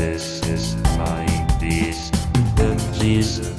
this is my beast, and Jesus.